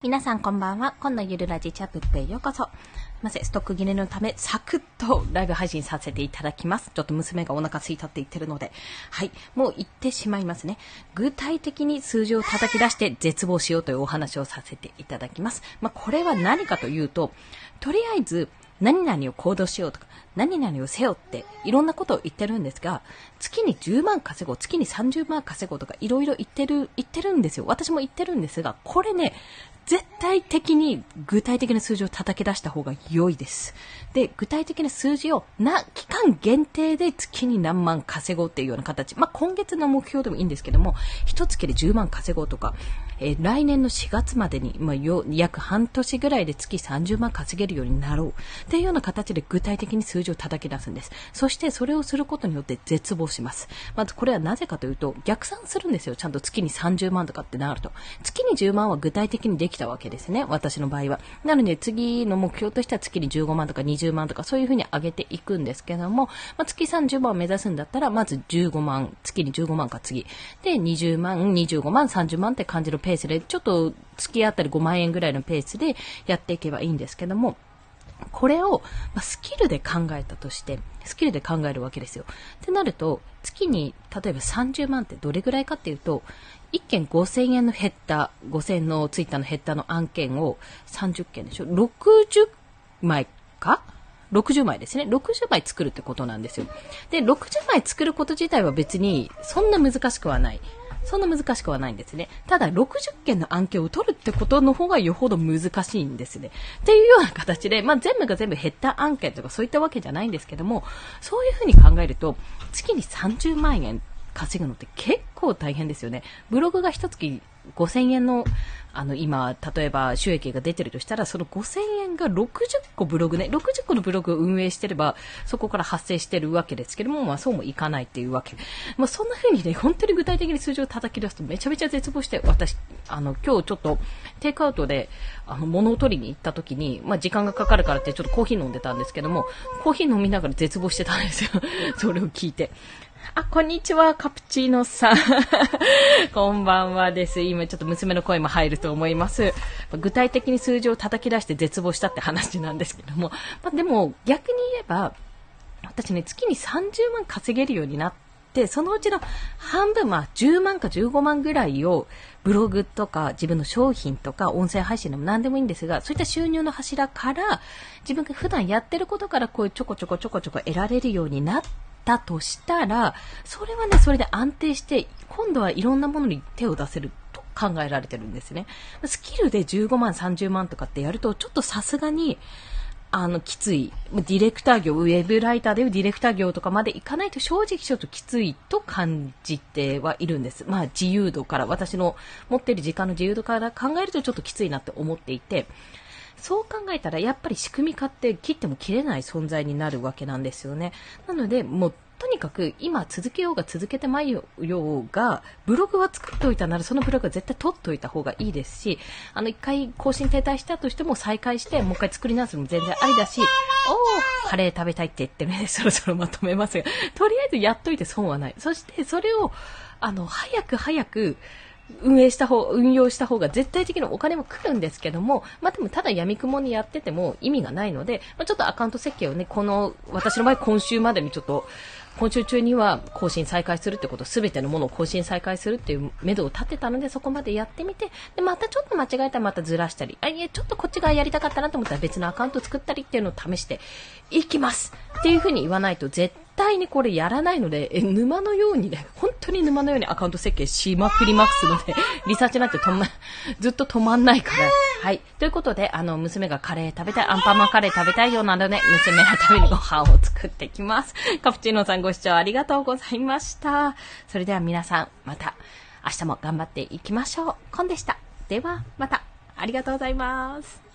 皆さんこんばんは。今度ゆるラジチャップへようこそ。ません、ストック切れのため、サクッとライブ配信させていただきます。ちょっと娘がお腹空いたって言ってるので。はい。もう言ってしまいますね。具体的に数字を叩き出して絶望しようというお話をさせていただきます。まあ、これは何かというと、とりあえず、何々を行動しようとか、何々を背負っていろんなことを言ってるんですが、月に10万稼ごう、月に30万稼ごうとかいろいろ言ってる、言ってるんですよ。私も言ってるんですが、これね、絶対的に具体的な数字を叩き出した方が良いです。で、具体的な数字をな、期間限定で月に何万稼ごうっていうような形。まあ、今月の目標でもいいんですけども、一月で10万稼ごうとか、えー、来年の4月までに、まあ、約半年ぐらいで月30万稼げるようになろうっていうような形で具体的に数字を叩き出すんです。そしてそれをすることによって絶望します。まずこれはなぜかというと、逆算するんですよ。ちゃんと月に30万とかってなると。月に10万は具体的にできたわけですね。私の場合は。なので次の目標としては月に15万とか20万とかそういうふうに上げていくんですけども、まあ、月30万を目指すんだったら、まず15万、月に15万か次。で、20万、25万、30万って感じのペースで、ちょっと月あたり5万円ぐらいのペースでやっていけばいいんですけども、これを、まスキルで考えたとして、スキルで考えるわけですよ。ってなると、月に例えば30万ってどれぐらいかっていうと、1件5000円のヘッダー、5000円のツイッターのヘッダーの案件を30件でしょ ?60 枚か？60枚ですね。60枚作るってことなんですよ。で、60枚作ること自体は別にそんな難しくはない。そんな難しくはないんですね。ただ、60件の案件を取るってことの方がよほど難しいんですね。っていうような形で、まあ、全部が全部減った案件とかそういったわけじゃないんですけども、そういうふうに考えると、月に30万円稼ぐのって結構大変ですよね。ブログが一月5000円の、あの、今、例えば収益が出てるとしたら、その5000円が60個ブログね、60個のブログを運営してれば、そこから発生してるわけですけども、まあそうもいかないっていうわけ。まあそんな風にね、本当に具体的に数字を叩き出すとめちゃめちゃ絶望して、私、あの、今日ちょっと、テイクアウトで、あの、物を取りに行った時に、まあ時間がかかるからってちょっとコーヒー飲んでたんですけども、コーヒー飲みながら絶望してたんですよ。それを聞いて。あ、こんにちは、カプチーノさん。こんばんはです。今ちょっと娘の声も入ると思います。具体的に数字を叩き出して絶望したって話なんですけども。まあ、でも、逆に言えば、私ね、月に30万稼げるようになって、そのうちの半分、まあ、10万か15万ぐらいを、ブログとか自分の商品とか音声配信でも何でもいいんですが、そういった収入の柱から、自分が普段やってることからこういうちょこちょこちょこちょこ得られるようになって、たとしたら、それはね、それで安定して、今度はいろんなものに手を出せると考えられてるんですね。スキルで15万、30万とかってやると、ちょっとさすがに、あの、きつい。ディレクター業、ウェブライターでいうディレクター業とかまでいかないと正直ちょっときついと感じてはいるんです。まあ自由度から、私の持ってる時間の自由度から考えるとちょっときついなって思っていて、そう考えたらやっぱり仕組み化って切っても切れない存在になるわけなんですよね。なので、もうとにかく今続けようが続けてまいようが、ブログは作っておいたならそのブログは絶対取っておいた方がいいですし、あの一回更新停滞したとしても再開してもう一回作り直すのも全然ありだし、おー、カレー食べたいって言ってね、そろそろまとめますが、とりあえずやっといて損はない。そしてそれを、あの、早く早く、運営した方、運用した方が絶対的にお金も来るんですけども、まあ、でもただ闇雲にやってても意味がないので、まあ、ちょっとアカウント設計をね、この、私の場合今週までにちょっと、今週中には更新再開するってこと、すべてのものを更新再開するっていう目処を立てたので、そこまでやってみて、で、またちょっと間違えたらまたずらしたり、あ、いえ、ちょっとこっちがやりたかったなと思ったら別のアカウント作ったりっていうのを試していきますっていうふうに言わないと絶対にこれやらないので、え、沼のようにね、本当に沼のようにアカウント設計しまくりますので、リサーチなんて止ま、ずっと止まんないから。はい。ということで、あの、娘がカレー食べたい、アンパンマンカレー食べたいようなので、娘のためにご飯を作ってきます。カプチーノさんご視聴ありがとうございました。それでは皆さん、また、明日も頑張っていきましょう。コンでした。では、また、ありがとうございます。